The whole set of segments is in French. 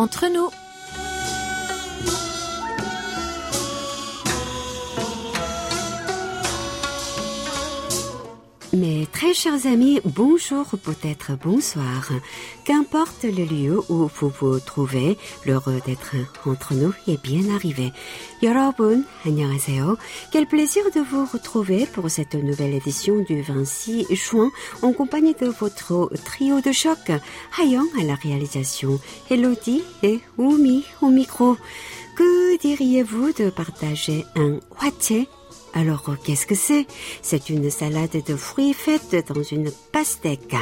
entre nous. Mes très chers amis, bonjour ou peut-être bonsoir. Qu'importe le lieu où vous vous trouvez, l'heure d'être entre nous est bien arrivé. 여러분, 안녕하세요. Quel plaisir de vous retrouver pour cette nouvelle édition du 26 juin en compagnie de votre trio de choc. Hayon à la réalisation, Elodie et Oumi au micro. Que diriez-vous de partager un wache alors, qu'est-ce que c'est? C'est une salade de fruits faite dans une pastèque.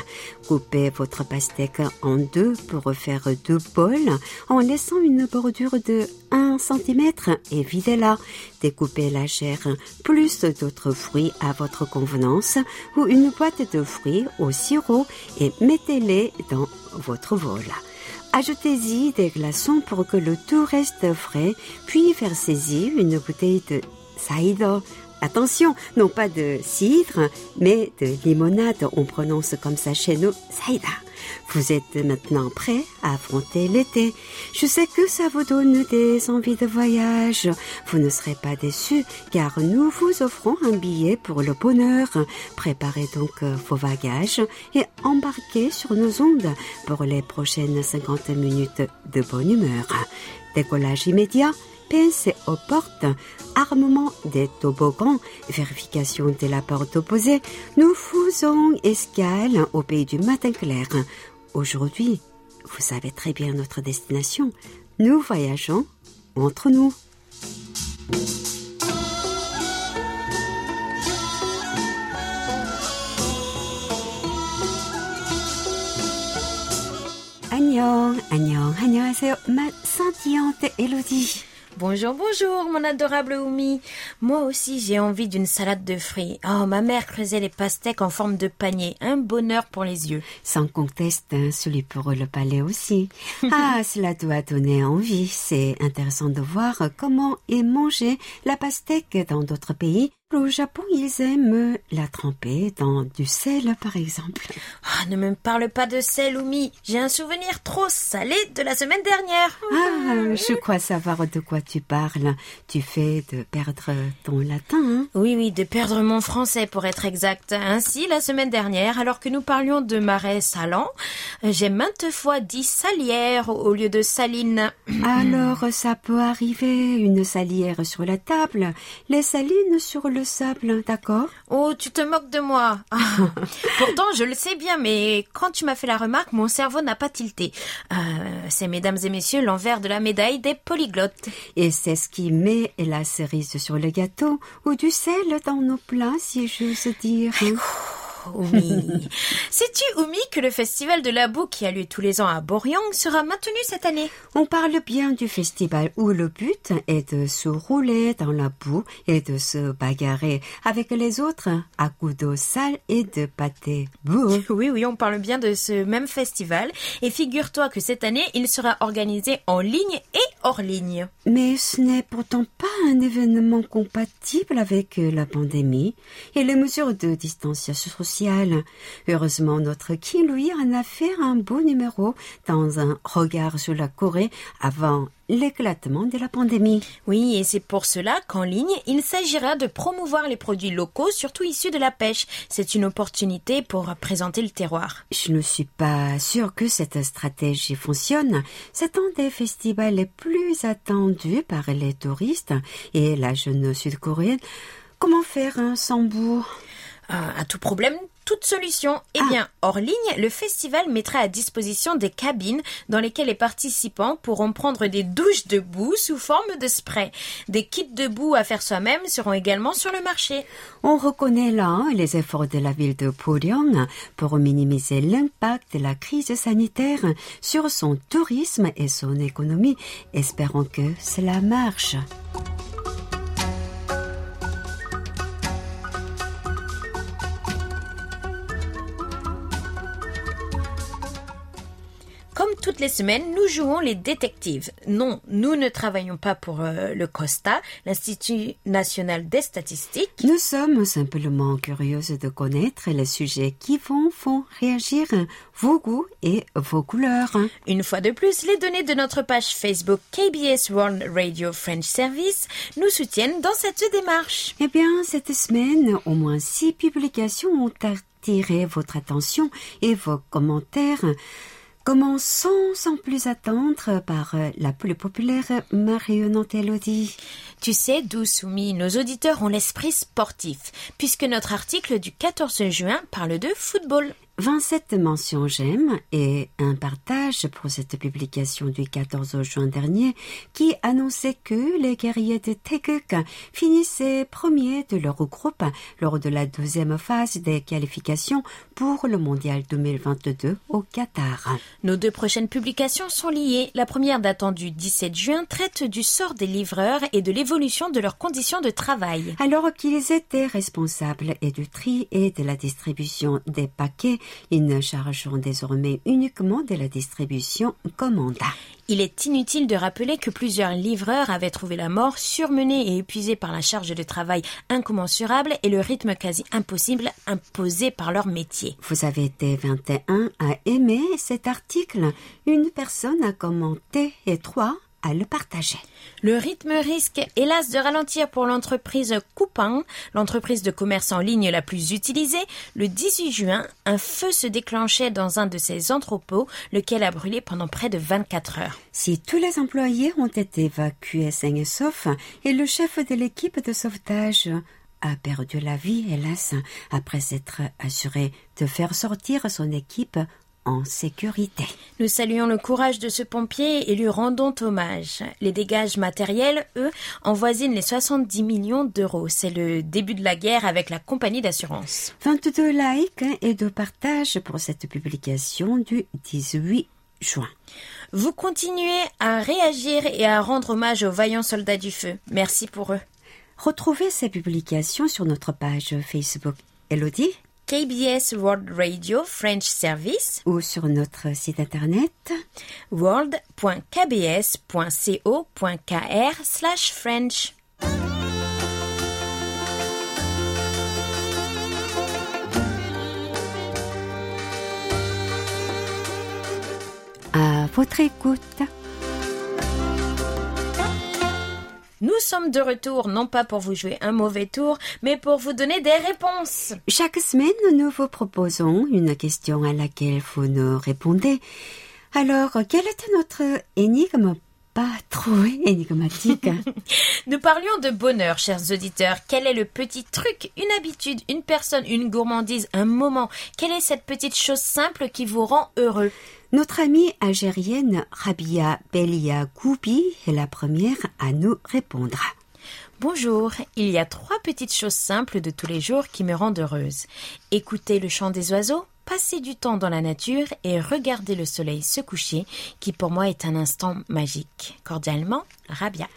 Coupez votre pastèque en deux pour faire deux bols en laissant une bordure de 1 cm et videz-la. Découpez la chair plus d'autres fruits à votre convenance ou une boîte de fruits au sirop et mettez-les dans votre bol. Ajoutez-y des glaçons pour que le tout reste frais, puis versez-y une bouteille de cider. Attention, non pas de cidre, mais de limonade. On prononce comme ça chez nous, cider. Vous êtes maintenant prêt à affronter l'été. Je sais que ça vous donne des envies de voyage. Vous ne serez pas déçus car nous vous offrons un billet pour le bonheur. Préparez donc vos bagages et embarquez sur nos ondes pour les prochaines 50 minutes de bonne humeur. Décollage immédiat pince aux portes, armement des toboggans, vérification de la porte opposée, nous faisons escale au pays du matin clair. Aujourd'hui, vous savez très bien notre destination. Nous voyageons entre nous. 안녕, 안녕, 안녕하세요. Ma scintillante Elodie. Bonjour, bonjour, mon adorable Oumi. Moi aussi, j'ai envie d'une salade de fruits. Oh, ma mère creusait les pastèques en forme de panier. Un bonheur pour les yeux. Sans conteste, hein, celui pour le palais aussi. ah, cela doit donner envie. C'est intéressant de voir comment est mangée la pastèque dans d'autres pays. Au Japon, ils aiment la tremper dans du sel, par exemple. Ah, ne me parle pas de sel, Oumi. J'ai un souvenir trop salé de la semaine dernière. Ah, je crois savoir de quoi tu parles. Tu fais de perdre ton latin, hein Oui, oui, de perdre mon français pour être exact. Ainsi, la semaine dernière, alors que nous parlions de marais salants, j'ai maintes fois dit salière au lieu de saline. Alors, ça peut arriver, une salière sur la table, les salines sur le sable, d'accord? Oh, tu te moques de moi. Ah. Pourtant, je le sais bien, mais quand tu m'as fait la remarque, mon cerveau n'a pas tilté. Euh, c'est, mesdames et messieurs, l'envers de la médaille des polyglottes. Et c'est ce qui met la cerise sur le gâteau ou du sel dans nos plats, si j'ose dire. Oumi. Sais-tu, Oumi, que le festival de la boue qui a lieu tous les ans à Boryang sera maintenu cette année? On parle bien du festival où le but est de se rouler dans la boue et de se bagarrer avec les autres à coups d'eau sale et de pâté boue. Oui, oui, on parle bien de ce même festival. Et figure-toi que cette année, il sera organisé en ligne et hors ligne. Mais ce n'est pourtant pas un événement compatible avec la pandémie et les mesures de distanciation sociale. Heureusement, notre Ki, lui, en a fait un beau numéro dans un regard sur la Corée avant l'éclatement de la pandémie. Oui, et c'est pour cela qu'en ligne, il s'agira de promouvoir les produits locaux, surtout issus de la pêche. C'est une opportunité pour présenter le terroir. Je ne suis pas sûre que cette stratégie fonctionne. C'est un des festivals les plus attendus par les touristes et la jeune sud-coréenne. Comment faire un sans boue à tout problème, toute solution. Eh bien, hors ligne, le festival mettra à disposition des cabines dans lesquelles les participants pourront prendre des douches de boue sous forme de spray. Des kits de boue à faire soi-même seront également sur le marché. On reconnaît là les efforts de la ville de Poryong pour minimiser l'impact de la crise sanitaire sur son tourisme et son économie. Espérons que cela marche. Toutes les semaines, nous jouons les détectives. Non, nous ne travaillons pas pour euh, le COSTA, l'Institut national des statistiques. Nous sommes simplement curieuses de connaître les sujets qui vont font réagir vos goûts et vos couleurs. Une fois de plus, les données de notre page Facebook KBS World Radio French Service nous soutiennent dans cette démarche. Eh bien, cette semaine, au moins six publications ont attiré votre attention et vos commentaires. Commençons sans plus attendre par euh, la plus populaire marionnante Elodie. Tu sais, Doussoumi, nos auditeurs ont l'esprit sportif, puisque notre article du 14 juin parle de football. 27 mentions j'aime et un partage pour cette publication du 14 juin dernier qui annonçait que les guerriers de Teguk finissaient premiers de leur groupe lors de la deuxième phase des qualifications pour le mondial 2022 au Qatar. Nos deux prochaines publications sont liées. La première datant du 17 juin traite du sort des livreurs et de l'évolution de leurs conditions de travail. Alors qu'ils étaient responsables et du tri et de la distribution des paquets, ils ne chargeront désormais uniquement de la distribution commanda. Il est inutile de rappeler que plusieurs livreurs avaient trouvé la mort, surmenés et épuisés par la charge de travail incommensurable et le rythme quasi impossible imposé par leur métier. Vous avez été 21 à aimer cet article. Une personne a commenté et trois à le partager. Le rythme risque, hélas, de ralentir pour l'entreprise Coupang, l'entreprise de commerce en ligne la plus utilisée. Le 18 juin, un feu se déclenchait dans un de ses entrepôts, lequel a brûlé pendant près de 24 heures. Si tous les employés ont été évacués sains et saufs, et le chef de l'équipe de sauvetage a perdu la vie, hélas, après s'être assuré de faire sortir son équipe en sécurité. Nous saluons le courage de ce pompier et lui rendons hommage. Les dégâts matériels, eux, envoisinent les 70 millions d'euros. C'est le début de la guerre avec la compagnie d'assurance. 22 likes et de partages pour cette publication du 18 juin. Vous continuez à réagir et à rendre hommage aux vaillants soldats du feu. Merci pour eux. Retrouvez ces publications sur notre page Facebook. Elodie? KBS World Radio French Service ou sur notre site internet world.kbs.co.kr slash French. À votre écoute. Nous sommes de retour, non pas pour vous jouer un mauvais tour, mais pour vous donner des réponses. Chaque semaine, nous vous proposons une question à laquelle vous nous répondez. Alors, quel était notre énigme pas trop énigmatique? Nous parlions de bonheur, chers auditeurs. Quel est le petit truc, une habitude, une personne, une gourmandise, un moment? Quelle est cette petite chose simple qui vous rend heureux? Notre amie algérienne Rabia Belia Goubi est la première à nous répondre. Bonjour, il y a trois petites choses simples de tous les jours qui me rendent heureuse. Écouter le chant des oiseaux, passer du temps dans la nature et regarder le soleil se coucher, qui pour moi est un instant magique. Cordialement, Rabia.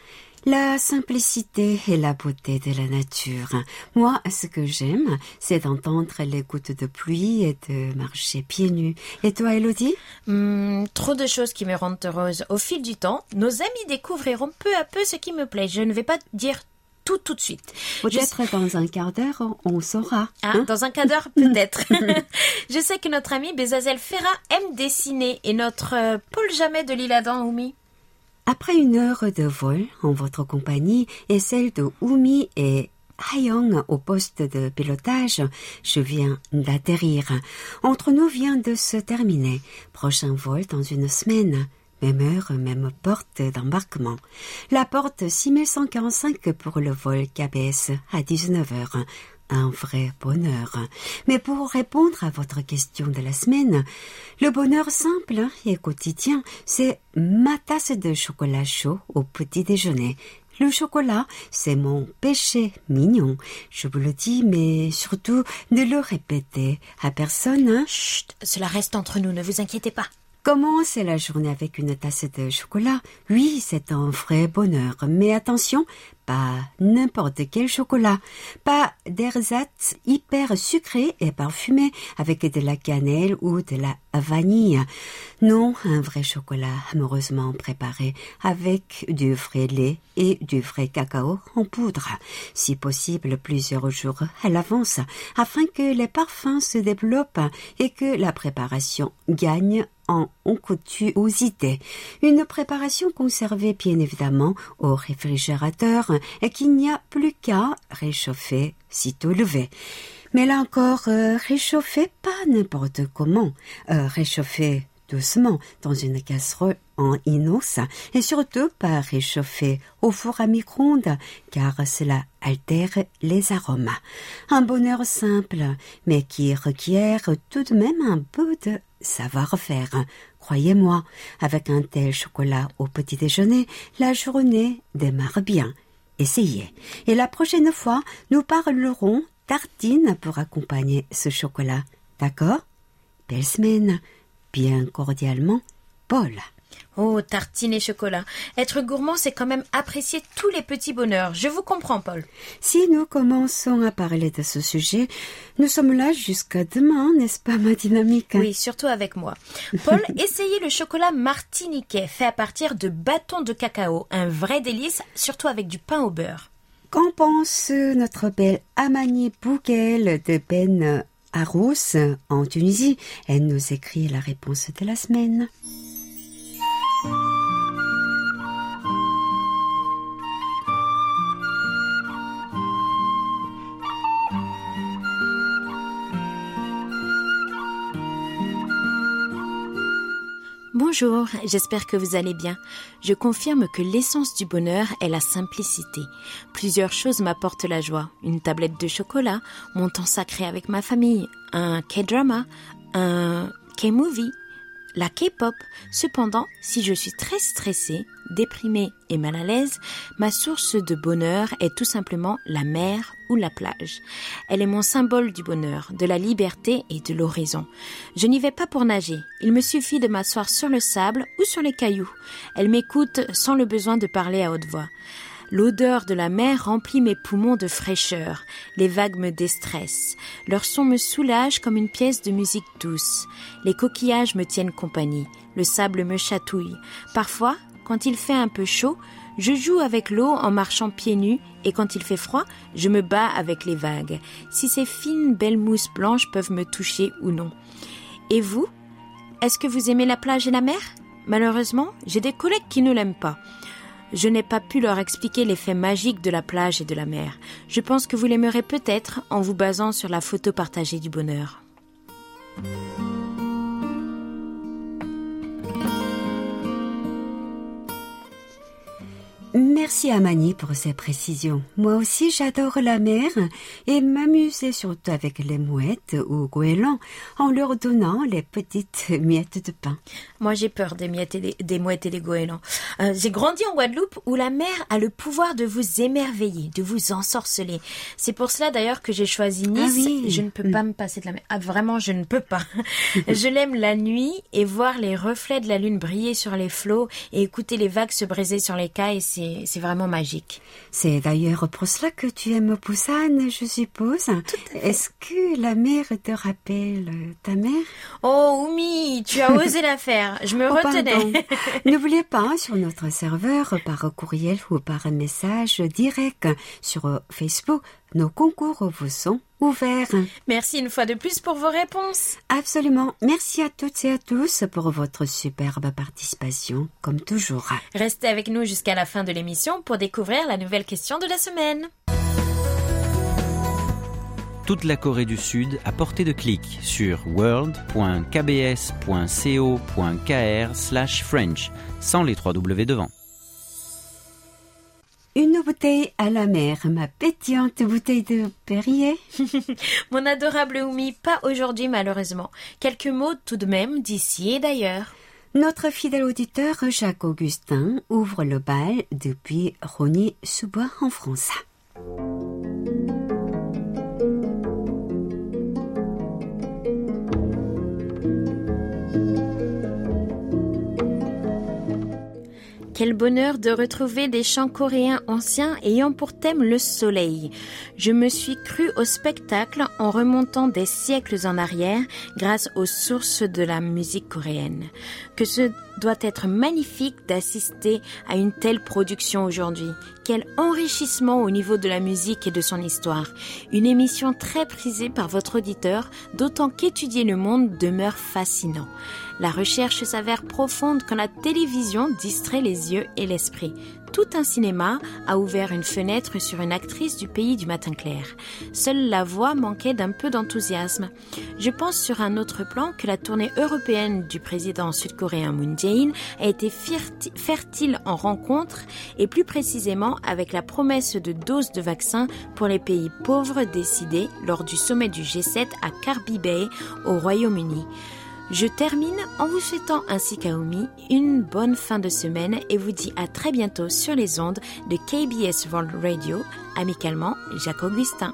La simplicité et la beauté de la nature. Moi, ce que j'aime, c'est d'entendre les gouttes de pluie et de marcher pieds nus. Et toi, Elodie hmm, Trop de choses qui me rendent heureuse. Au fil du temps, nos amis découvriront peu à peu ce qui me plaît. Je ne vais pas dire tout tout de suite. Peut-être dans un quart d'heure, on saura. Ah, hein dans un quart d'heure, peut-être. Je sais que notre ami Bezazel Ferra aime dessiner et notre euh, Paul Jamais de l'île Adam Oumi après une heure de vol en votre compagnie et celle de Umi et Hayong au poste de pilotage, je viens d'atterrir. Entre nous vient de se terminer. Prochain vol dans une semaine. Même heure, même porte d'embarquement. La porte 6145 pour le vol KBS à 19h un vrai bonheur. Mais pour répondre à votre question de la semaine, le bonheur simple et quotidien, c'est ma tasse de chocolat chaud au petit déjeuner. Le chocolat, c'est mon péché mignon. Je vous le dis, mais surtout, ne le répétez à personne. Hein. Chut, cela reste entre nous, ne vous inquiétez pas. Commencer la journée avec une tasse de chocolat, oui, c'est un vrai bonheur. Mais attention, pas n'importe quel chocolat, pas d'ersatz hyper sucré et parfumé avec de la cannelle ou de la vanille. Non, un vrai chocolat amoureusement préparé avec du vrai lait et du vrai cacao en poudre, si possible plusieurs jours à l'avance, afin que les parfums se développent et que la préparation gagne en onctuosité. Une préparation conservée bien évidemment au réfrigérateur et qu'il n'y a plus qu'à réchauffer sitôt levé. Mais là encore, euh, réchauffer pas n'importe comment. Euh, réchauffer doucement dans une casserole en inox et surtout pas réchauffer au four à micro-ondes car cela altère les arômes. Un bonheur simple mais qui requiert tout de même un peu de savoir-faire. Croyez-moi, avec un tel chocolat au petit déjeuner, la journée démarre bien. Essayez. Et la prochaine fois, nous parlerons tartines pour accompagner ce chocolat. D'accord? Belle semaine. Bien cordialement, Paul. Oh, tartines et chocolat. Être gourmand, c'est quand même apprécier tous les petits bonheurs. Je vous comprends, Paul. Si nous commençons à parler de ce sujet, nous sommes là jusqu'à demain, n'est-ce pas, ma dynamique? Oui, surtout avec moi. Paul, essayez le chocolat martiniquais, fait à partir de bâtons de cacao. Un vrai délice, surtout avec du pain au beurre. Qu'en pense notre belle Amani Bouguel de Ben Arous en Tunisie? Elle nous écrit la réponse de la semaine. Bonjour, j'espère que vous allez bien. Je confirme que l'essence du bonheur est la simplicité. Plusieurs choses m'apportent la joie. Une tablette de chocolat, mon temps sacré avec ma famille, un K-drama, un K-movie, la K-pop. Cependant, si je suis très stressée, déprimée et mal à l'aise, ma source de bonheur est tout simplement la mer ou la plage. Elle est mon symbole du bonheur, de la liberté et de l'horizon. Je n'y vais pas pour nager. Il me suffit de m'asseoir sur le sable ou sur les cailloux. Elle m'écoute sans le besoin de parler à haute voix. L'odeur de la mer remplit mes poumons de fraîcheur. Les vagues me déstressent. Leur son me soulage comme une pièce de musique douce. Les coquillages me tiennent compagnie. Le sable me chatouille. Parfois, quand il fait un peu chaud, je joue avec l'eau en marchant pieds nus et quand il fait froid, je me bats avec les vagues. Si ces fines belles mousses blanches peuvent me toucher ou non. Et vous? Est-ce que vous aimez la plage et la mer? Malheureusement, j'ai des collègues qui ne l'aiment pas. Je n'ai pas pu leur expliquer l'effet magique de la plage et de la mer. Je pense que vous l'aimerez peut-être en vous basant sur la photo partagée du bonheur. Merci Amani pour ces précisions. Moi aussi j'adore la mer et m'amuser surtout avec les mouettes ou goélands en leur donnant les petites miettes de pain. Moi j'ai peur des miettes et des, mouettes et des goélands. Euh, j'ai grandi en Guadeloupe où la mer a le pouvoir de vous émerveiller, de vous ensorceler. C'est pour cela d'ailleurs que j'ai choisi Nice. Ah oui. Je ne peux pas me passer de la mer. Ah, vraiment je ne peux pas. je l'aime la nuit et voir les reflets de la lune briller sur les flots et écouter les vagues se briser sur les cailles, c'est vraiment magique. C'est d'ailleurs pour cela que tu aimes Busan, je suppose. Est-ce que la mer te rappelle ta mère? Oh, Oumi, tu as osé la faire. Je me Oh, retenais. N'oubliez pas, sur notre serveur, par courriel ou par message direct sur Facebook, nos concours vous sont Merci une fois de plus pour vos réponses. Absolument. Merci à toutes et à tous pour votre superbe participation, comme toujours. Restez avec nous jusqu'à la fin de l'émission pour découvrir la nouvelle question de la semaine. toute la Corée du Sud à portée de clic sur world.kbs.co.kr/french sans les trois W devant. Une bouteille à la mer, ma pétillante bouteille de Perrier. Mon adorable Oumi, pas aujourd'hui malheureusement. Quelques mots tout de même d'ici et d'ailleurs. Notre fidèle auditeur Jacques Augustin ouvre le bal depuis Rony-sous-Bois en France. Quel bonheur de retrouver des chants coréens anciens ayant pour thème le soleil. Je me suis cru au spectacle en remontant des siècles en arrière grâce aux sources de la musique coréenne. Que ce doit être magnifique d'assister à une telle production aujourd'hui. Quel enrichissement au niveau de la musique et de son histoire. Une émission très prisée par votre auditeur, d'autant qu'étudier le monde demeure fascinant. La recherche s'avère profonde quand la télévision distrait les yeux et l'esprit tout un cinéma a ouvert une fenêtre sur une actrice du pays du matin clair. Seule la voix manquait d'un peu d'enthousiasme. Je pense sur un autre plan que la tournée européenne du président sud-coréen Moon Jae-in a été fertile en rencontres et plus précisément avec la promesse de doses de vaccins pour les pays pauvres décidés lors du sommet du G7 à Carby Bay au Royaume-Uni. Je termine en vous souhaitant ainsi qu'Aomi une bonne fin de semaine et vous dis à très bientôt sur les ondes de KBS World Radio. Amicalement, Jacques Augustin.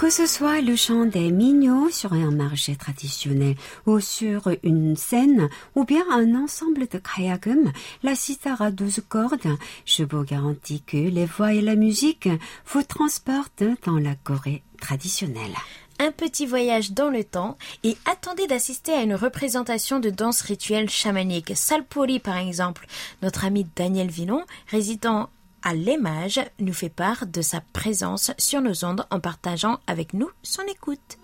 Que ce soit le chant des mignots sur un marché traditionnel ou sur une scène ou bien un ensemble de kayagum, la sitar à douze cordes, je vous garantis que les voix et la musique vous transportent dans la Corée traditionnelle un petit voyage dans le temps et attendez d'assister à une représentation de danse rituelle chamanique. Salpuri par exemple. Notre ami Daniel Villon, résident à l'image nous fait part de sa présence sur nos ondes en partageant avec nous son écoute.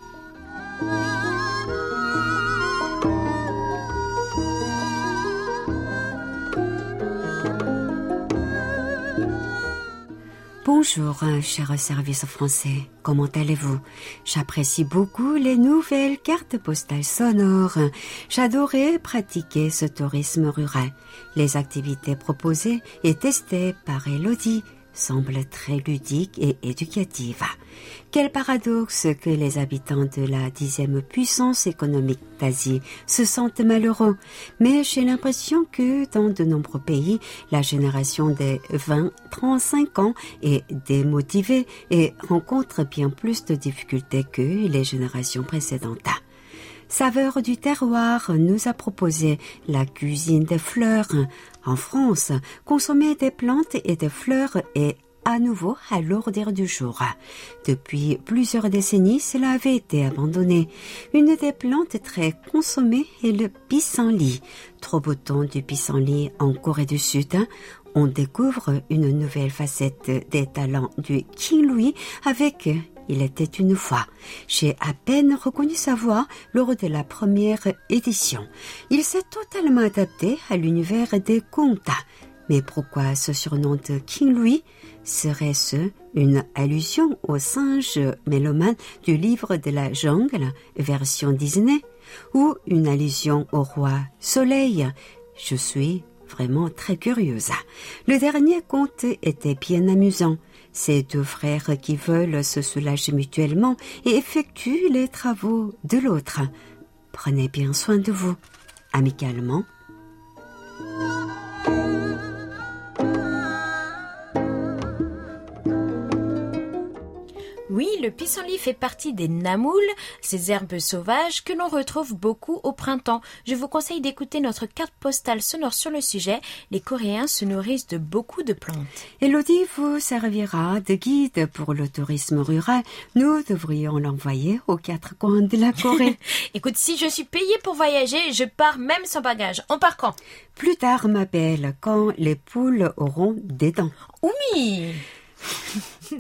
Bonjour, cher service français. Comment allez-vous? J'apprécie beaucoup les nouvelles cartes postales sonores. J'adorais pratiquer ce tourisme rural. Les activités proposées et testées par Elodie semble très ludique et éducative. Quel paradoxe que les habitants de la dixième puissance économique d'Asie se sentent malheureux, mais j'ai l'impression que dans de nombreux pays, la génération des 20-35 ans est démotivée et rencontre bien plus de difficultés que les générations précédentes. Saveur du terroir nous a proposé la cuisine des fleurs. En France, consommer des plantes et des fleurs est à nouveau à l'ordre du jour. Depuis plusieurs décennies, cela avait été abandonné. Une des plantes très consommées est le pissenlit. Trop autant du pissenlit en Corée du Sud, on découvre une nouvelle facette des talents du King Louis avec il était une fois. J'ai à peine reconnu sa voix lors de la première édition. Il s'est totalement adapté à l'univers des contes. Mais pourquoi ce surnom de King Louis Serait-ce une allusion au singe mélomane du livre de la jungle, version Disney, ou une allusion au roi Soleil? Je suis vraiment très curieuse. Le dernier conte était bien amusant. Ces deux frères qui veulent se soulager mutuellement et effectuent les travaux de l'autre. Prenez bien soin de vous. Amicalement, Oui, le pissenlit fait partie des namoules, ces herbes sauvages que l'on retrouve beaucoup au printemps. Je vous conseille d'écouter notre carte postale sonore sur le sujet. Les Coréens se nourrissent de beaucoup de plantes. Elodie vous servira de guide pour le tourisme rural. Nous devrions l'envoyer aux quatre coins de la Corée. Écoute, si je suis payée pour voyager, je pars même sans bagage. On part quand Plus tard, ma belle, quand les poules auront des dents. Oui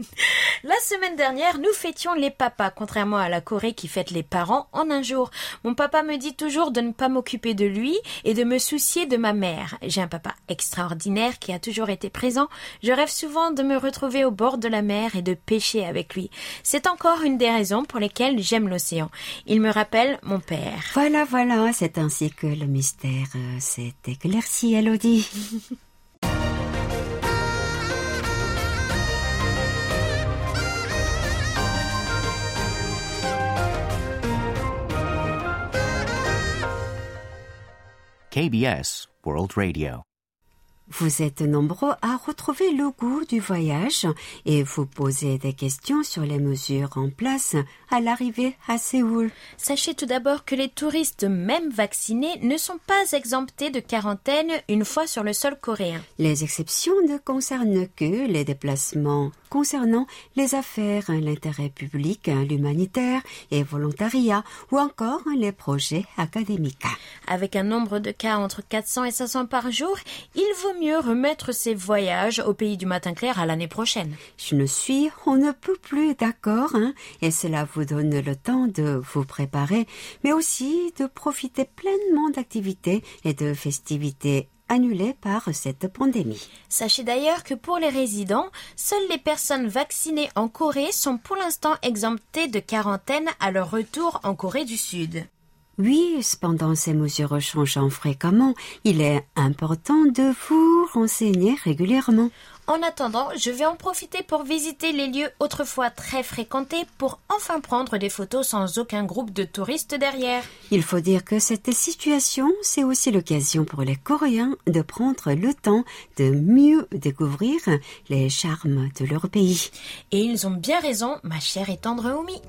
la semaine dernière, nous fêtions les papas, contrairement à la Corée qui fête les parents en un jour. Mon papa me dit toujours de ne pas m'occuper de lui et de me soucier de ma mère. J'ai un papa extraordinaire qui a toujours été présent. Je rêve souvent de me retrouver au bord de la mer et de pêcher avec lui. C'est encore une des raisons pour lesquelles j'aime l'océan. Il me rappelle mon père. Voilà, voilà, c'est ainsi que le mystère euh, s'est éclairci, Elodie. KBS World Radio. Vous êtes nombreux à retrouver le goût du voyage et vous posez des questions sur les mesures en place à l'arrivée à Séoul. Sachez tout d'abord que les touristes, même vaccinés, ne sont pas exemptés de quarantaine une fois sur le sol coréen. Les exceptions ne concernent que les déplacements concernant les affaires, l'intérêt public, l'humanitaire et volontariat ou encore les projets académiques. Avec un nombre de cas entre 400 et 500 par jour, il vaut mieux remettre ses voyages au pays du matin clair à l'année prochaine. Je ne suis, on ne peut plus d'accord, hein, et cela vous donne le temps de vous préparer, mais aussi de profiter pleinement d'activités et de festivités annulées par cette pandémie. Sachez d'ailleurs que pour les résidents, seules les personnes vaccinées en Corée sont pour l'instant exemptées de quarantaine à leur retour en Corée du Sud. Oui, cependant ces mesures changent fréquemment. Il est important de vous renseigner régulièrement. En attendant, je vais en profiter pour visiter les lieux autrefois très fréquentés pour enfin prendre des photos sans aucun groupe de touristes derrière. Il faut dire que cette situation, c'est aussi l'occasion pour les Coréens de prendre le temps de mieux découvrir les charmes de leur pays. Et ils ont bien raison, ma chère et tendre Oumi.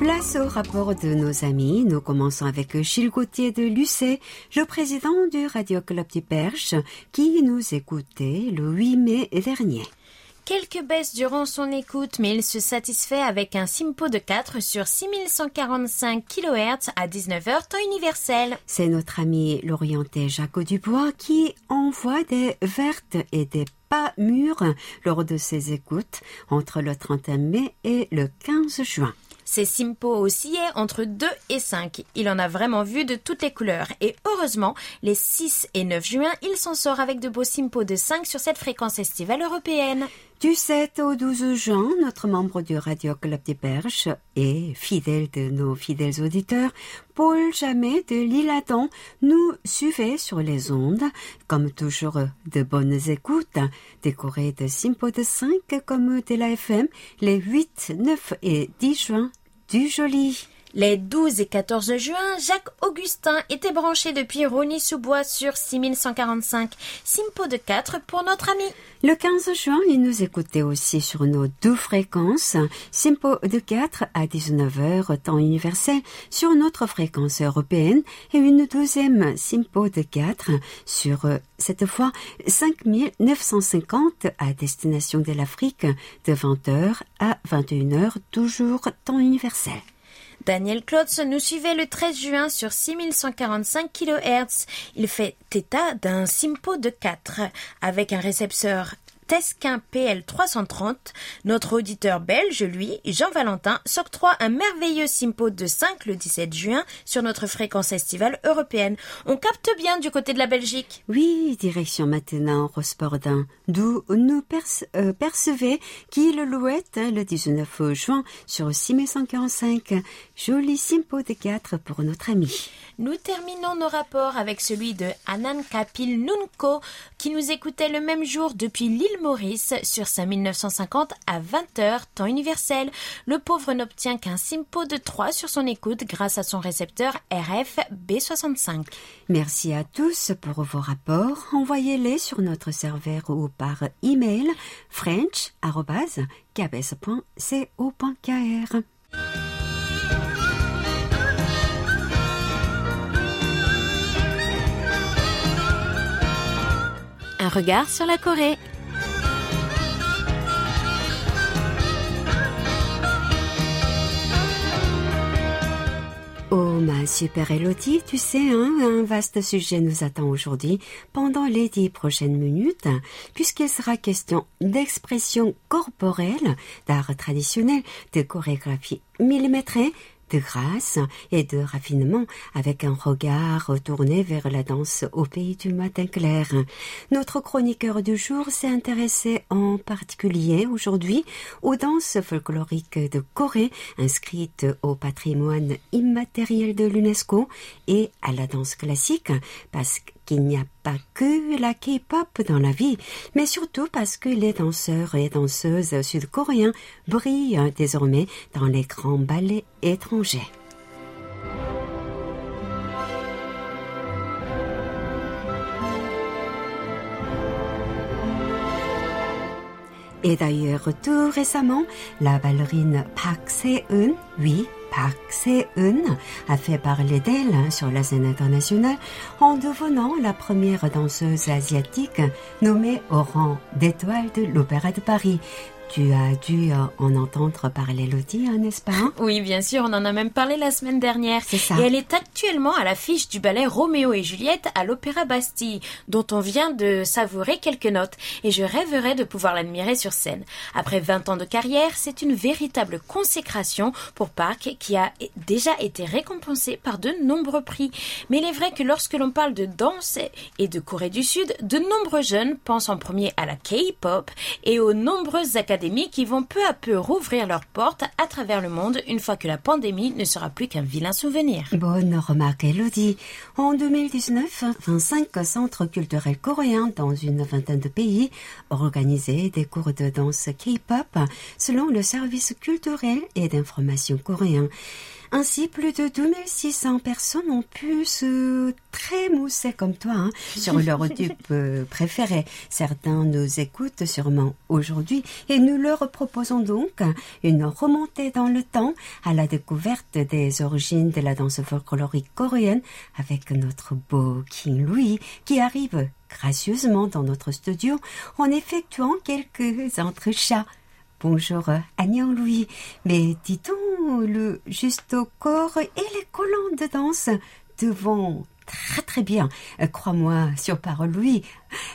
Place au rapport de nos amis. Nous commençons avec Gilles Gauthier de Lucé, le président du Radio Club du Perche, qui nous écoutait le 8 mai dernier. Quelques baisses durant son écoute, mais il se satisfait avec un Simpo de 4 sur 6145 kHz à 19h temps universel. C'est notre ami l'orienté Jacques Dubois qui envoie des vertes et des pas mûres lors de ses écoutes entre le 31 mai et le 15 juin. Ses Simpo oscillaient entre 2 et 5. Il en a vraiment vu de toutes les couleurs. Et heureusement, les 6 et 9 juin, il s'en sort avec de beaux Simpo de 5 sur cette fréquence estivale européenne. Du 7 au 12 juin, notre membre du Radio Club des Perches et fidèle de nos fidèles auditeurs, Paul Jamais de l'Île-Adam nous suivait sur les ondes, comme toujours de bonnes écoutes, décorées de Simpo de 5 comme de la FM les 8, 9 et 10 juin du joli. Les 12 et 14 juin, Jacques Augustin était branché depuis Rony-sous-Bois sur 6145, Simpo de 4 pour notre ami. Le 15 juin, il nous écoutait aussi sur nos deux fréquences, Simpo de 4 à 19h, temps universel, sur notre fréquence européenne, et une deuxième Simpo de 4 sur, euh, cette fois, 5950 à destination de l'Afrique, de 20h à 21h, toujours temps universel. Daniel Klotz nous suivait le 13 juin sur 6145 kHz. Il fait état d'un Simpo de 4 avec un récepteur Tesquin PL330, notre auditeur belge, lui, Jean-Valentin, s'octroie un merveilleux Simpo de 5 le 17 juin sur notre fréquence estivale européenne. On capte bien du côté de la Belgique. Oui, direction maintenant Rospordin, d'où nous euh, percevez qu'il louait le 19 juin sur 6145. Joli Simpo de 4 pour notre ami. Nous terminons nos rapports avec celui de Anan Kapil Nunko, qui nous écoutait le même jour depuis l'île Maurice sur 5950 à 20h, temps universel. Le pauvre n'obtient qu'un simpo de 3 sur son écoute grâce à son récepteur RF B65. Merci à tous pour vos rapports. Envoyez-les sur notre serveur ou par email french.cabes.co.kr. regard sur la Corée. Oh ma super Elodie, tu sais, hein, un vaste sujet nous attend aujourd'hui pendant les dix prochaines minutes, puisqu'il sera question d'expression corporelle, d'art traditionnel, de chorégraphie millimétrée, de grâce et de raffinement avec un regard tourné vers la danse au pays du matin clair. Notre chroniqueur du jour s'est intéressé en particulier aujourd'hui aux danses folkloriques de Corée inscrites au patrimoine immatériel de l'UNESCO et à la danse classique parce qu'il n'y a pas que la K-pop dans la vie, mais surtout parce que les danseurs et danseuses sud-coréens brillent désormais dans les grands ballets étrangers. Et d'ailleurs, tout récemment, la ballerine Park Se-eun, oui, Park Se-eun, a fait parler d'elle sur la scène internationale en devenant la première danseuse asiatique nommée au rang d'étoile de l'Opéra de Paris. Tu as dû euh, en entendre parler, Lottie, hein, n'est-ce pas Oui, bien sûr, on en a même parlé la semaine dernière. C'est ça. Et elle est actuellement à l'affiche du ballet Roméo et Juliette à l'Opéra Bastille, dont on vient de savourer quelques notes, et je rêverais de pouvoir l'admirer sur scène. Après 20 ans de carrière, c'est une véritable consécration pour Park, qui a déjà été récompensé par de nombreux prix. Mais il est vrai que lorsque l'on parle de danse et de Corée du Sud, de nombreux jeunes pensent en premier à la K-pop et aux nombreuses académies qui vont peu à peu rouvrir leurs portes à travers le monde une fois que la pandémie ne sera plus qu'un vilain souvenir. Bonne remarque, Elodie. En 2019, 25 centres culturels coréens dans une vingtaine de pays organisaient des cours de danse K-pop selon le service culturel et d'information coréen. Ainsi, plus de 2600 personnes ont pu se trémousser comme toi hein, sur leur tube euh, préféré. Certains nous écoutent sûrement aujourd'hui et nous leur proposons donc une remontée dans le temps à la découverte des origines de la danse folklorique coréenne avec notre beau King Louis qui arrive gracieusement dans notre studio en effectuant quelques entrechats. Bonjour, Agnan Louis. Mais dit-on, le juste au corps et les collants de danse te vont très très bien. Euh, Crois-moi sur parole, Louis.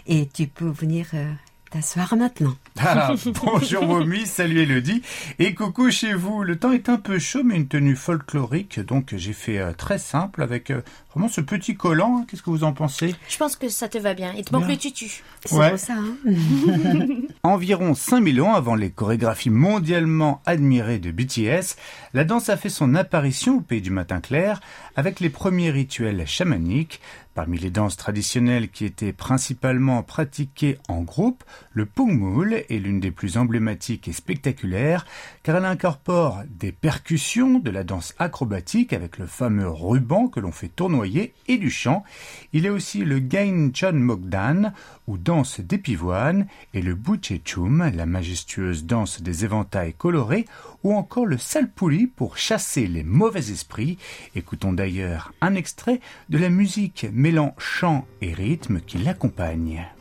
Et tu peux venir euh, t'asseoir maintenant. Ah, bonjour Momi, salut Elodie. Et coucou chez vous. Le temps est un peu chaud, mais une tenue folklorique. Donc j'ai fait euh, très simple avec euh, vraiment ce petit collant. Qu'est-ce que vous en pensez? Je pense que ça te va bien. Il te manque Bien. le tutu. C'est Ouais. pour ça, hein Environ 5000 ans avant les chorégraphies mondialement admirées de BTS, la danse a fait son apparition au pays du matin clair avec les premiers rituels chamaniques. Parmi les danses traditionnelles qui étaient principalement pratiquées en groupe, le Pungmul est l'une des plus emblématiques et spectaculaires car elle incorpore des percussions, de la danse acrobatique avec le fameux ruban que l'on fait tournoyer et du chant. Il est aussi le Gain Chon Mogdan ou danse des pivoines et le Buchechum, la majestueuse danse des éventails colorés ou encore le Salpuli pour chasser les mauvais esprits. Écoutons d'ailleurs un extrait de la musique mêlant chant et rythme qui l'accompagne.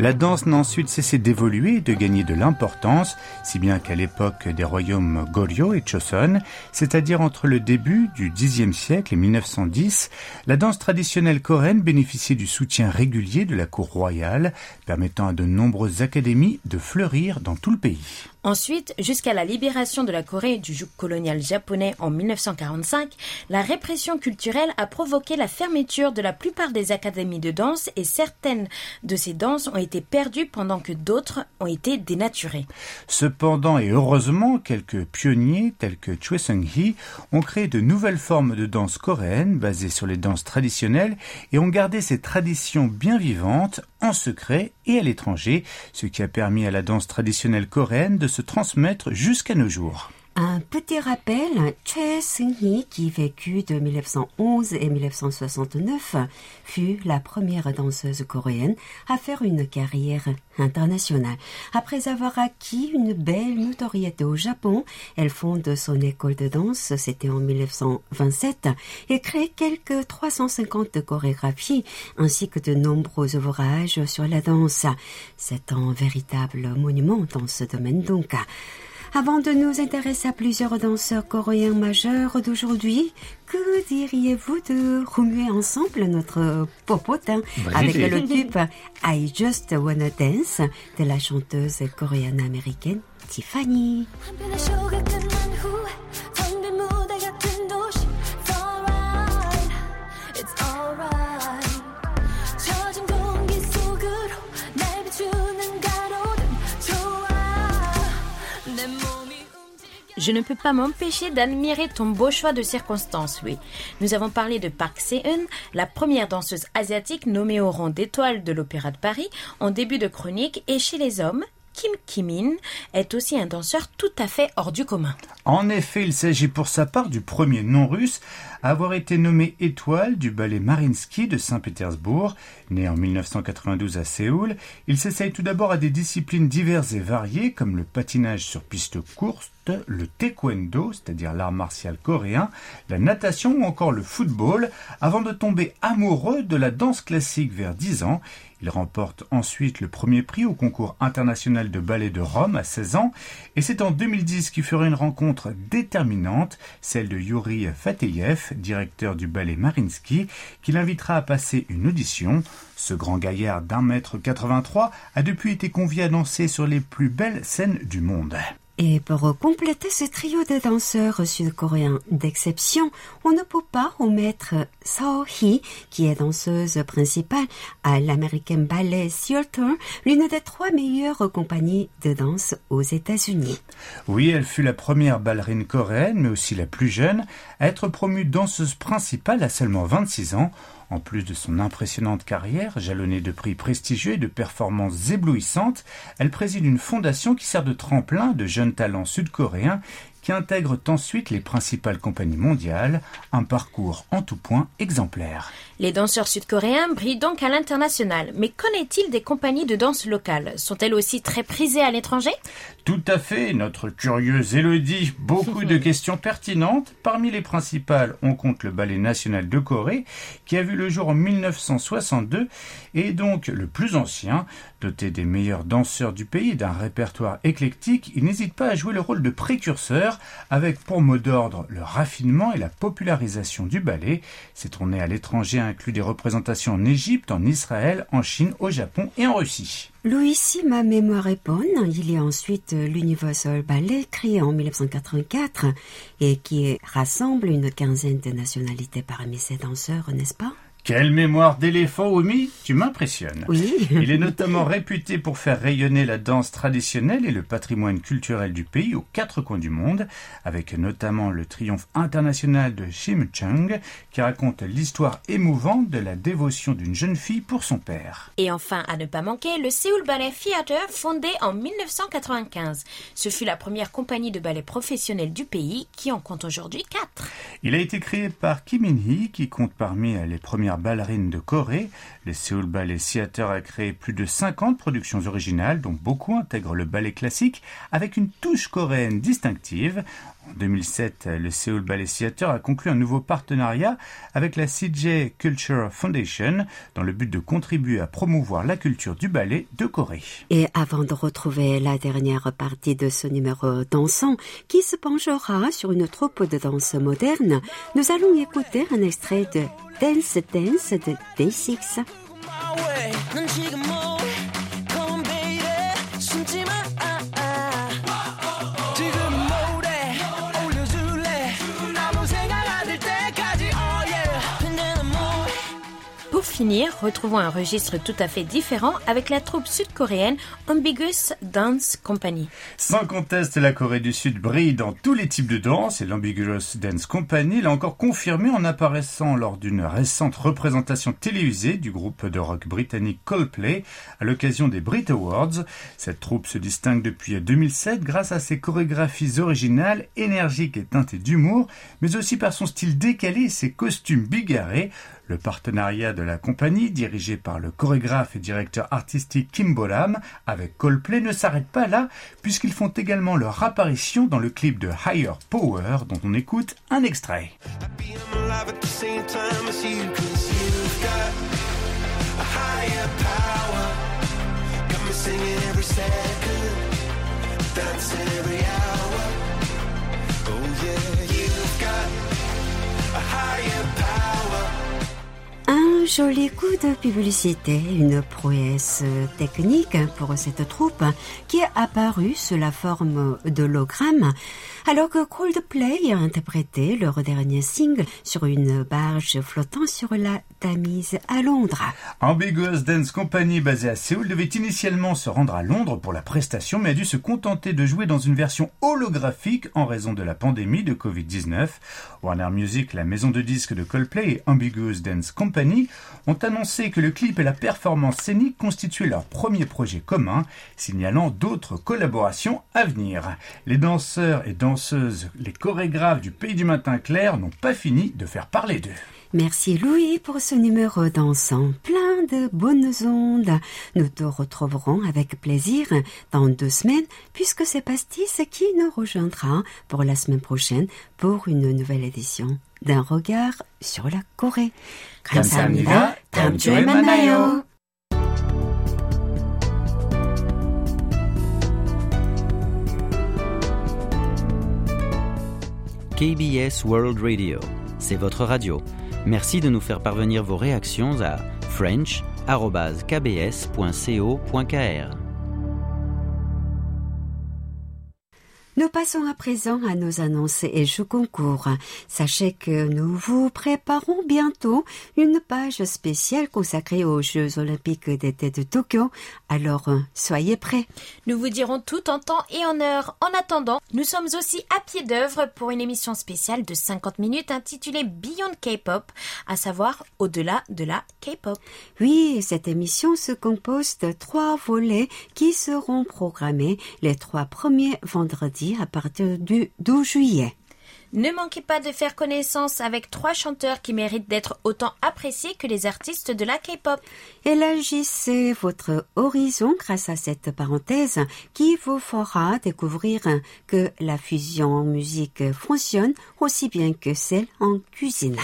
La danse n'a ensuite cessé d'évoluer et de gagner de l'importance, si bien qu'à l'époque des royaumes Goryeo et Choson, c'est-à-dire entre le début du Xe siècle et 1910, la danse traditionnelle coréenne bénéficiait du soutien régulier de la cour royale, permettant à de nombreuses académies de fleurir dans tout le pays. Ensuite, jusqu'à la libération de la Corée du joug colonial japonais en 1945, la répression culturelle a provoqué la fermeture de la plupart des académies de danse et certaines de ces danses ont été perdues pendant que d'autres ont été dénaturées. Cependant et heureusement, quelques pionniers tels que Choi Sung-hee ont créé de nouvelles formes de danse coréenne basées sur les danses traditionnelles et ont gardé ces traditions bien vivantes en secret et à l'étranger, ce qui a permis à la danse traditionnelle coréenne de se transmettre jusqu'à nos jours. Un petit rappel, Choi Seung-hee, qui vécut de 1911 et 1969, fut la première danseuse coréenne à faire une carrière internationale. Après avoir acquis une belle notoriété au Japon, elle fonde son école de danse, c'était en 1927, et crée quelques 350 chorégraphies ainsi que de nombreux ouvrages sur la danse. C'est un véritable monument dans ce domaine donc. Avant de nous intéresser à plusieurs danseurs coréens majeurs d'aujourd'hui, que diriez-vous de remuer ensemble notre popotin avec le tube I Just Wanna Dance de la chanteuse coréenne-américaine Tiffany? Je ne peux pas m'empêcher d'admirer ton beau choix de circonstances, oui. Nous avons parlé de Park Se-eun, la première danseuse asiatique nommée au rang d'étoile de l'Opéra de Paris en début de chronique, et chez les hommes, Kim Kimin est aussi un danseur tout à fait hors du commun. En effet, il s'agit pour sa part du premier non-russe à avoir été nommé étoile du ballet Marinsky de Saint-Pétersbourg. Né en 1992 à Séoul, il s'essaye tout d'abord à des disciplines diverses et variées comme le patinage sur piste courte, le taekwondo, c'est-à-dire l'art martial coréen, la natation ou encore le football, avant de tomber amoureux de la danse classique vers 10 ans. Il remporte ensuite le premier prix au concours international de ballet de Rome à 16 ans, et c'est en 2010 qu'il fera une rencontre déterminante, celle de Yuri Fateyev, directeur du ballet Marinsky, qui l'invitera à passer une audition. Ce grand gaillard d'un mètre 83 a depuis été convié à danser sur les plus belles scènes du monde. Et pour compléter ce trio de danseurs sud-coréens d'exception, on ne peut pas omettre Seo Hee, qui est danseuse principale à l'American Ballet Theatre, l'une des trois meilleures compagnies de danse aux États-Unis. Oui, elle fut la première ballerine coréenne, mais aussi la plus jeune, à être promue danseuse principale à seulement 26 ans. En plus de son impressionnante carrière, jalonnée de prix prestigieux et de performances éblouissantes, elle préside une fondation qui sert de tremplin de jeunes talents sud-coréens qui intègrent ensuite les principales compagnies mondiales, un parcours en tout point exemplaire. Les danseurs sud-coréens brillent donc à l'international, mais qu'en est-il des compagnies de danse locales Sont-elles aussi très prisées à l'étranger Tout à fait, notre curieuse Élodie. Beaucoup de questions pertinentes. Parmi les principales, on compte le Ballet national de Corée, qui a vu le jour en 1962 et est donc le plus ancien. Doté des meilleurs danseurs du pays d'un répertoire éclectique, il n'hésite pas à jouer le rôle de précurseur, avec pour mot d'ordre le raffinement et la popularisation du ballet. Ses tournées à l'étranger incluent des représentations en Égypte, en Israël, en Chine, au Japon et en Russie. Louis, si ma mémoire est bonne, il y a ensuite l'Universal Ballet créé en 1984 et qui rassemble une quinzaine de nationalités parmi ses danseurs, n'est-ce pas? Quelle mémoire d'éléphant, Omi Tu m'impressionnes. Oui. Il est notamment réputé pour faire rayonner la danse traditionnelle et le patrimoine culturel du pays aux quatre coins du monde, avec notamment le triomphe international de Shim Chung, qui raconte l'histoire émouvante de la dévotion d'une jeune fille pour son père. Et enfin, à ne pas manquer, le Seoul Ballet Theatre, fondé en 1995. Ce fut la première compagnie de ballet professionnelle du pays, qui en compte aujourd'hui quatre. Il a été créé par Kim In-hee, qui compte parmi les premières ballerines de Corée. Le Seoul Ballet Theatre a créé plus de 50 productions originales, dont beaucoup intègrent le ballet classique, avec une touche coréenne distinctive. En 2007, le Seoul Ballet Theatre a conclu un nouveau partenariat avec la CJ Culture Foundation dans le but de contribuer à promouvoir la culture du ballet de Corée. Et avant de retrouver la dernière partie de ce numéro dansant qui se penchera sur une troupe de danse moderne, nous allons écouter un extrait de Dance Dance de Day6. my way. 넌 지금 뭐 finir, retrouvons un registre tout à fait différent avec la troupe sud-coréenne Ambiguous Dance Company. Sans conteste, la Corée du Sud brille dans tous les types de danse et l'Ambiguous Dance Company l'a encore confirmé en apparaissant lors d'une récente représentation télévisée du groupe de rock britannique Coldplay à l'occasion des Brit Awards. Cette troupe se distingue depuis 2007 grâce à ses chorégraphies originales, énergiques et teintées d'humour, mais aussi par son style décalé et ses costumes bigarrés. Le partenariat de la compagnie, dirigé par le chorégraphe et directeur artistique Kim Bolam, avec Coldplay ne s'arrête pas là, puisqu'ils font également leur apparition dans le clip de Higher Power, dont on écoute un extrait. Un joli coup de publicité, une prouesse technique pour cette troupe qui est apparue sous la forme d'hologramme alors que Coldplay a interprété leur dernier single sur une barge flottant sur la Tamise à Londres. Ambiguous Dance Company, basée à Séoul, devait initialement se rendre à Londres pour la prestation, mais a dû se contenter de jouer dans une version holographique en raison de la pandémie de Covid-19. Warner Music, la maison de disques de Coldplay et Ambiguous Dance Company ont annoncé que le clip et la performance scénique constituaient leur premier projet commun, signalant d'autres collaborations à venir. Les danseurs et danseuses, les chorégraphes du Pays du Matin Clair n'ont pas fini de faire parler d'eux. Merci Louis pour ce numéro dansant plein de bonnes ondes. Nous te retrouverons avec plaisir dans deux semaines puisque c'est Pastis qui nous rejoindra pour la semaine prochaine pour une nouvelle édition d'un regard sur la Corée. 감사합니다. 다음 주에 만나요. KBS World Radio, c'est votre radio. Merci de nous faire parvenir vos réactions à french.kbs.co.kr. Nous passons à présent à nos annonces et jeux concours. Sachez que nous vous préparons bientôt une page spéciale consacrée aux Jeux olympiques d'été de Tokyo. Alors, soyez prêts. Nous vous dirons tout en temps et en heure. En attendant, nous sommes aussi à pied d'œuvre pour une émission spéciale de 50 minutes intitulée Beyond K-pop, à savoir au-delà de la K-pop. Oui, cette émission se compose de trois volets qui seront programmés les trois premiers vendredis à partir du 12 juillet. Ne manquez pas de faire connaissance avec trois chanteurs qui méritent d'être autant appréciés que les artistes de la K-pop. Élargissez votre horizon grâce à cette parenthèse qui vous fera découvrir que la fusion en musique fonctionne aussi bien que celle en cuisine.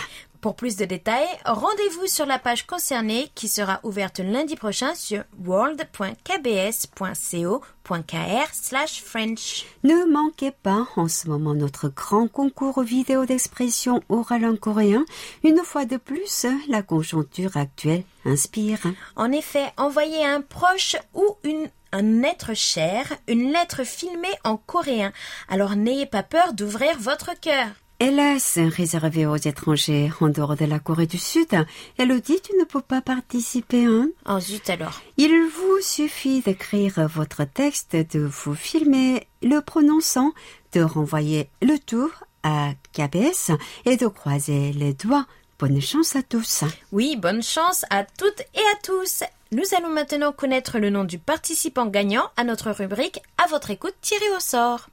Pour plus de détails, rendez-vous sur la page concernée qui sera ouverte lundi prochain sur world.kbs.co.kr slash French. Ne manquez pas en ce moment notre grand concours vidéo d'expression orale en coréen. Une fois de plus, la conjoncture actuelle inspire. En effet, envoyez un proche ou une un être cher une lettre filmée en coréen. Alors n'ayez pas peur d'ouvrir votre cœur. Hélas, réservé aux étrangers en dehors de la Corée du Sud, Elodie, tu ne peux pas participer, hein? Oh zut alors. Il vous suffit d'écrire votre texte, de vous filmer le prononçant, de renvoyer le tout à KBS et de croiser les doigts. Bonne chance à tous. Oui, bonne chance à toutes et à tous. Nous allons maintenant connaître le nom du participant gagnant à notre rubrique À votre écoute tiré au sort.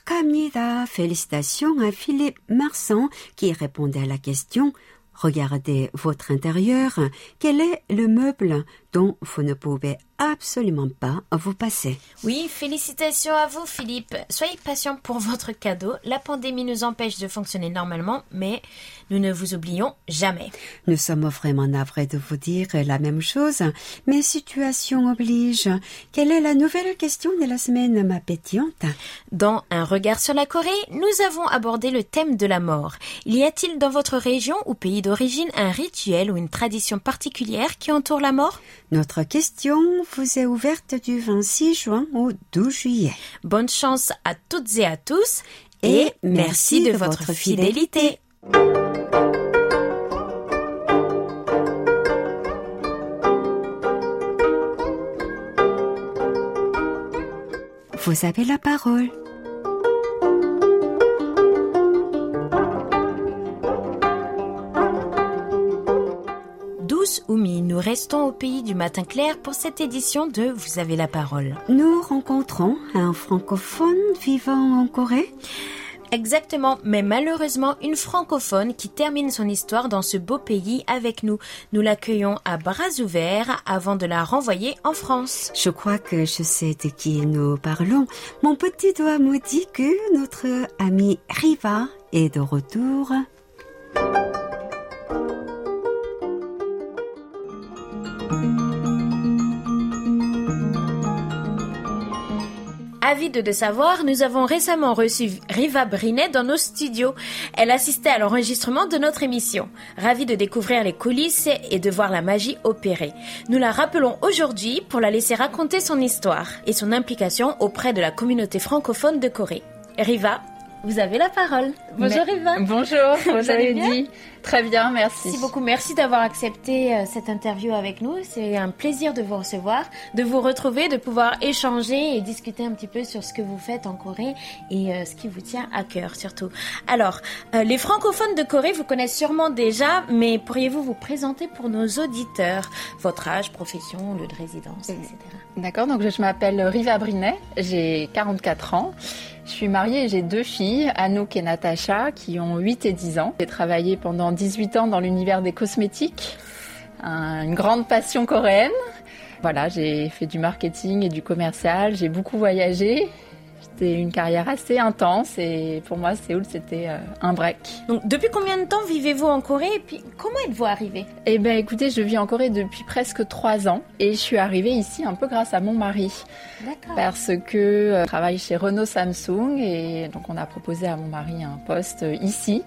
축하합니다. Félicitations à Philippe Marsan qui répondait à la question Regardez votre intérieur. Quel est le meuble dont vous ne pouvez absolument pas vous passer Oui, félicitations à vous Philippe. Soyez patient pour votre cadeau. La pandémie nous empêche de fonctionner normalement, mais nous ne vous oublions jamais. Nous sommes vraiment navrés de vous dire la même chose, mais situation oblige. Quelle est la nouvelle question de la semaine, ma pétillante? Dans Un regard sur la Corée, nous avons abordé le thème de la mort. Y a-t-il dans votre région ou pays d'origine un rituel ou une tradition particulière qui entoure la mort? Notre question vous est ouverte du 26 juin au 12 juillet. Bonne chance à toutes et à tous et, merci de, votre fidélité. Vous avez la parole. Oumi, nous restons au pays du matin clair pour cette édition de Vous avez la parole. Nous rencontrons un francophone vivant en Corée. Exactement, mais malheureusement une francophone qui termine son histoire dans ce beau pays avec nous. Nous l'accueillons à bras ouverts avant de la renvoyer en France. Je crois que je sais de qui nous parlons. Mon petit doigt me dit que notre ami Riva est de retour. Avide de savoir, nous avons récemment reçu Riva Brinet dans nos studios. Elle assistait à l'enregistrement de notre émission. Ravie de découvrir les coulisses et de voir la magie opérer. Nous la rappelons aujourd'hui pour la laisser raconter son histoire et son implication auprès de la communauté francophone de Corée. Riva, vous avez la parole. Bonjour Mais- Riva. Bonjour, vous allez avez bien? dit. Très bien, merci. Merci beaucoup. Merci d'avoir accepté euh, cette interview avec nous. C'est un plaisir de vous recevoir, de vous retrouver, de pouvoir échanger et discuter un petit peu sur ce que vous faites en Corée et euh, ce qui vous tient à cœur surtout. Alors, euh, les francophones de Corée vous connaissent sûrement déjà, mais pourriez-vous vous présenter pour nos auditeurs? Votre âge, profession, lieu de résidence, etc. D'accord, donc je m'appelle Riva Brinet, j'ai 44 ans. Je suis mariée et j'ai deux filles, Anouk et Natacha, qui ont 8 et 10 ans. J'ai travaillé pendant 18 ans dans l'univers des cosmétiques, un- une grande passion coréenne. Voilà, j'ai fait du marketing et du commercial, j'ai beaucoup voyagé. C'était une carrière assez intense et pour moi, Séoul, c'était euh, un break. Donc, depuis combien de temps vivez-vous en Corée et puis comment êtes-vous arrivé Eh ben, écoutez, je vis en Corée depuis presque trois ans et je suis arrivée ici un peu grâce à mon mari D'accord. parce que euh, je travaille chez Renault Samsung et donc on a proposé à mon mari un poste euh, ici.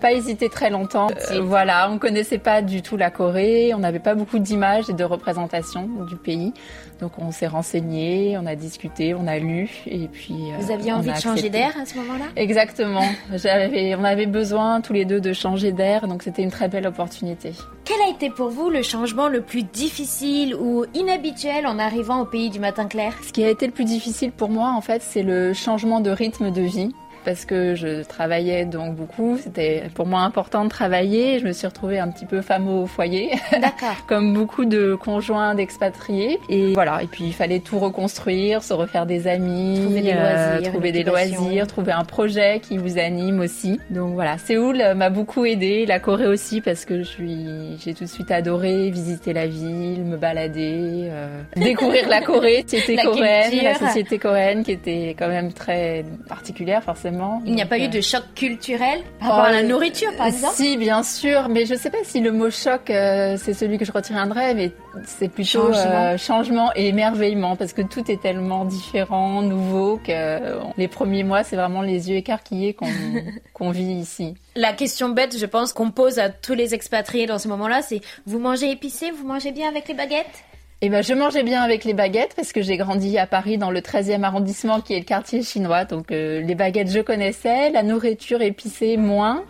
Pas hésité très longtemps. Euh, voilà, on connaissait pas du tout la Corée, on n'avait pas beaucoup d'images et de représentations du pays. Donc on s'est renseigné, on a discuté, on a lu et puis euh, Vous aviez envie de changer d'air à ce moment-là? Exactement. On avait besoin tous les deux de changer d'air, donc c'était une très belle opportunité. Quel a été pour vous le changement le plus difficile ou inhabituel en arrivant au pays du matin clair? Ce qui a été le plus difficile pour moi, en fait, c'est le changement de rythme de vie. Parce que je travaillais donc beaucoup, c'était pour moi important de travailler. Je me suis retrouvée un petit peu femme au foyer, comme beaucoup de conjoints d'expatriés. Et voilà, et puis il fallait tout reconstruire, se refaire des amis, Trouver des euh, loisirs, trouver une des occupation. loisirs, trouver un projet qui vous anime aussi. Donc voilà, Séoul m'a beaucoup aidé, la Corée aussi parce que je suis, j'ai tout de suite adoré visiter la ville, me balader, euh, découvrir la Corée, société La coréenne, la société coréenne qui était quand même très particulière forcément. Il n'y a pas eu euh, de choc culturel par rapport à la euh, nourriture, par exemple Si, bien sûr, mais je sais pas si le mot choc, euh, c'est celui que je retiendrai, mais c'est plutôt Changement. euh, changement et émerveillement, parce que tout est tellement différent, nouveau, que euh, les premiers mois, c'est vraiment les yeux écarquillés qu'on qu'on vit ici. La question bête, je pense, qu'on pose à tous les expatriés dans ce moment-là, c'est vous mangez épicé, vous mangez bien avec les baguettes? Eh ben, je mangeais bien avec les baguettes parce que j'ai grandi à Paris dans le 13e arrondissement qui est le quartier chinois. Donc euh, les baguettes je connaissais, la nourriture épicée moins.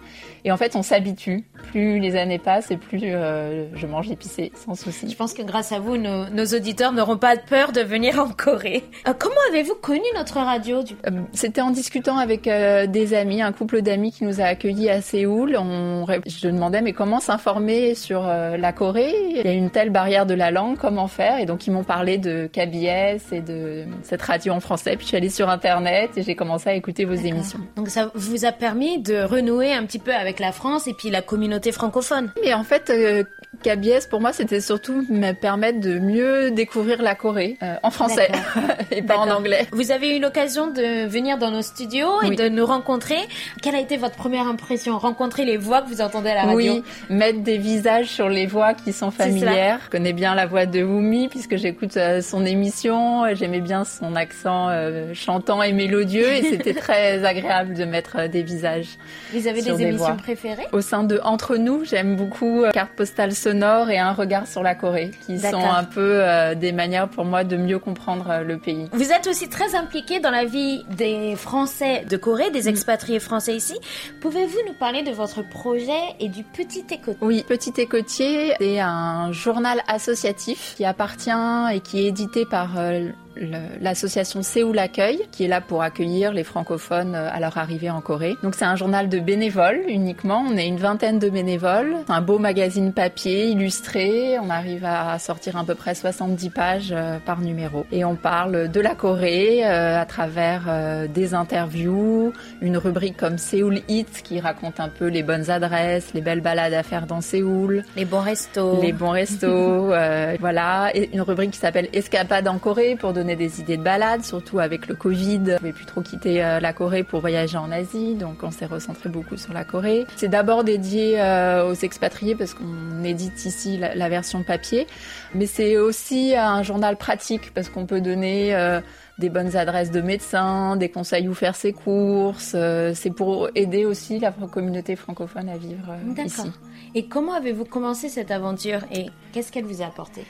Et en fait on s'habitue. Plus les années passent et plus euh, je mange épicé sans Je souci. pense que grâce à vous, nos, nos auditeurs n'auront pas peur de venir en Corée. Euh, comment avez-vous connu notre radio du... Euh, C'était en discutant avec euh, des amis, un couple d'amis qui nous a accueillis à Séoul. On, je demandais mais comment s'informer sur euh, la Corée? Il y a une telle barrière de la langue, comment faire? Et donc ils m'ont parlé de KBS et de cette radio en français. Puis je suis allée sur internet et j'ai commencé à écouter vos émissions. Donc ça vous a permis de renouer un petit peu avec la France et puis la communauté francophone. Mais en fait, euh, KBS pour moi c'était surtout me permettre de mieux découvrir la Corée euh, en français et pas en anglais. Vous avez eu l'occasion de venir dans nos studios et Oui. de nous rencontrer. Quelle a été votre première impression? Rencontrer les voix que vous entendez à la radio? Oui, mettre des visages sur les voix qui sont familières. Je connais bien la voix de Wumi puisque j'écoute euh, son émission. J'aimais bien son accent euh, chantant et mélodieux et c'était très agréable de mettre euh, des visages. Vous avez sur des des émissions voix. préférées? Au sein de Entre nous, j'aime beaucoup euh, Carte postale sonore et Un regard sur la Corée qui sont un peu euh, des manières pour moi de mieux comprendre euh, le pays. Vous êtes aussi très impliqué dans la vie des Français de Corée, Mm. des expatriés français ici. Pouvez-vous nous parler de votre projet et du Petit Écoute Oui, Petit Écotier, c'est un journal associatif qui appartient et qui est édité par euh, l'association Séoul Accueil, qui est là pour accueillir les francophones euh, à leur arrivée en Corée. Donc c'est un journal de bénévoles uniquement. On est une vingtaine de bénévoles. Un beau magazine papier illustré. On arrive à sortir à peu près 70 pages euh, par numéro. Et on parle de la Corée euh, à travers des interviews, une rubrique comme Séoul Hits qui raconte un peu les bonnes adresses, les belles balades à faire dans Séoul, Les bons restos les bons restos, euh, voilà, et une rubrique qui s'appelle Escapade en Corée pour donner donner des idées de balade, surtout avec le Covid. On pouvait plus trop quitter euh, la Corée pour voyager en Asie, donc on s'est recentré beaucoup sur la Corée. C'est d'abord dédié euh, aux expatriés parce qu'on édite ici la, version papier, mais c'est aussi un journal pratique parce qu'on peut donner euh, des bonnes adresses de médecins, des conseils où faire ses courses. c'est pour aider aussi la communauté francophone à vivre ici. Et comment avez-vous commencé cette aventure et qu'est-ce qu'elle vous a apporté?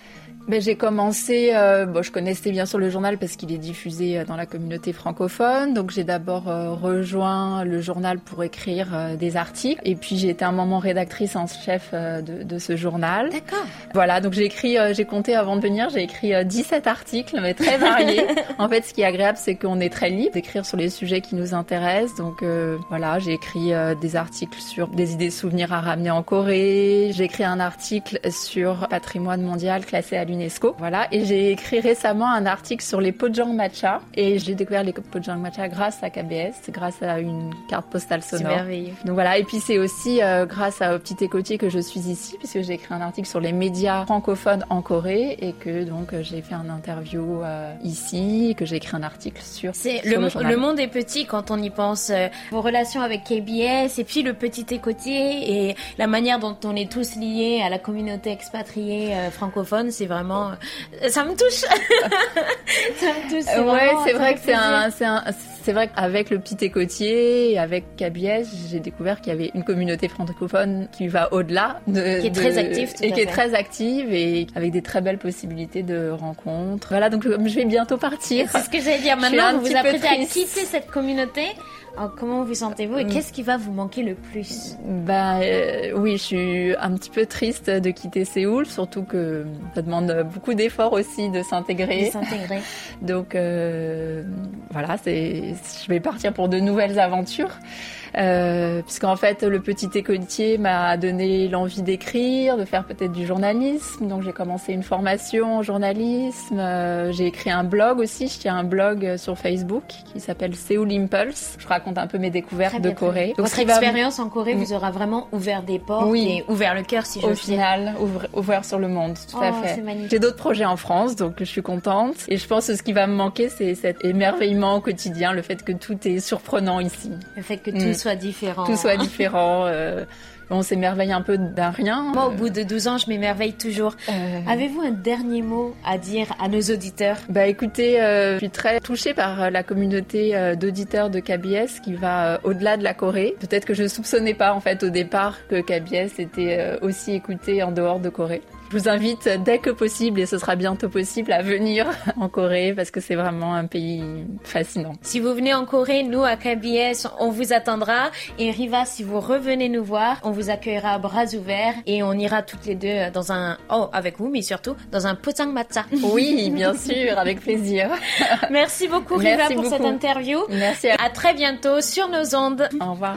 Ben, j'ai commencé, euh, bon, je connaissais bien sûr le journal parce qu'il est diffusé euh, dans la communauté francophone. Donc j'ai d'abord euh, rejoint le journal pour écrire euh, des articles. Et puis j'ai été un moment rédactrice en chef de, de ce journal. D'accord. Voilà, donc j'ai écrit, j'ai compté avant de venir, j'ai écrit euh, 17 articles, mais très variés. en fait, ce qui est agréable, c'est qu'on est très libre d'écrire sur les sujets qui nous intéressent. Donc euh, voilà, j'ai écrit des articles sur des idées souvenirs à ramener en Corée. J'ai écrit un article sur patrimoine mondial classé à l'UNESCO. Voilà, et j'ai écrit récemment un article sur les pojang matcha. Et j'ai découvert les pojang matcha grâce à KBS, grâce à une carte postale C'est sonore. merveilleux. Donc voilà, et puis c'est aussi euh, grâce à, au petit écoutier que je suis ici, puisque j'ai écrit un article sur les médias francophones en Corée et que donc euh, j'ai fait un interview euh, ici, et que j'ai écrit un article sur, C'est le, monde est petit quand on y pense. euh, vos relations avec KBS et puis le petit écoutier et la manière dont on est tous liés à la communauté expatriée francophone, c'est vraiment ça me touche. ça me touche. Euh, ouais, c'est vrai que c'est un, c'est un, c'est vrai qu'avec le petit écoutier et avec KBS, j'ai découvert qu'il y avait une communauté francophone qui va au-delà de, Qui est de- très active, tout et qui est très active et avec des très belles possibilités de rencontres. Voilà, donc je vais bientôt partir. C'est ce que j'allais dire. Maintenant, vous vous apprêtez à quitter cette communauté. Alors, comment vous sentez-vous et Mm. qu'est-ce qui va vous manquer le plus Bah euh, oui, je suis un petit peu triste de quitter Séoul, surtout que ça demande beaucoup d'efforts aussi de de s'intégrer. s'intégrer Donc euh, voilà, c'est je vais partir pour de nouvelles aventures. Euh, puisqu'en fait le petit écoutier m'a donné l'envie d'écrire, de faire peut-être du journalisme. Donc j'ai commencé une formation en journalisme. Euh, j'ai écrit un blog aussi. Je tiens un blog sur Facebook qui s'appelle Seoul Impulse. Je raconte un peu mes découvertes de Corée. Donc, Votre va- expérience en Corée vous aura vraiment ouvert des portes Oui. et ouvert le cœur, si au j'ose dire. final, ouvre- ouvert sur le monde, tout à Oh, fait. J'ai d'autres projets en France, donc je suis contente. Et je pense que ce qui va me manquer, c'est cet émerveillement au quotidien, le fait que tout est surprenant ici. Le fait que tout Mm. soit différent. Tout soit différent. euh, on s'émerveille un peu d'un rien. Moi, au bout de 12 ans, je m'émerveille toujours. Euh, Avez-vous un dernier mot à dire à nos auditeurs? Bah écoutez, euh, je suis très touchée par la communauté d'auditeurs de KBS qui va au-delà de la Corée. Peut-être que je soupçonnais pas en fait au départ que KBS était aussi écouté en dehors de Corée. Je vous invite dès que possible, et ce sera bientôt possible, à venir en Corée parce que c'est vraiment un pays fascinant. Si vous venez en Corée, nous à KBS, on vous attendra. Et Riva, si vous revenez nous voir, on vous accueillera à bras ouverts et on ira toutes les deux dans un, oh, avec vous, mais surtout dans un potang matcha. Oui, bien sûr, avec plaisir. Merci beaucoup Riva Merci pour cette interview. Merci à À très bientôt sur nos ondes. Au revoir.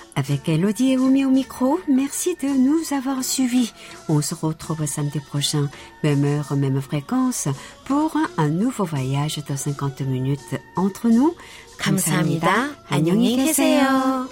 Avec Elodie et Oumi au micro, merci de nous avoir suivis. On se retrouve samedi prochain, même heure, même fréquence, pour un nouveau voyage de 50 minutes entre nous. 감사합니다. 안녕히 계세요.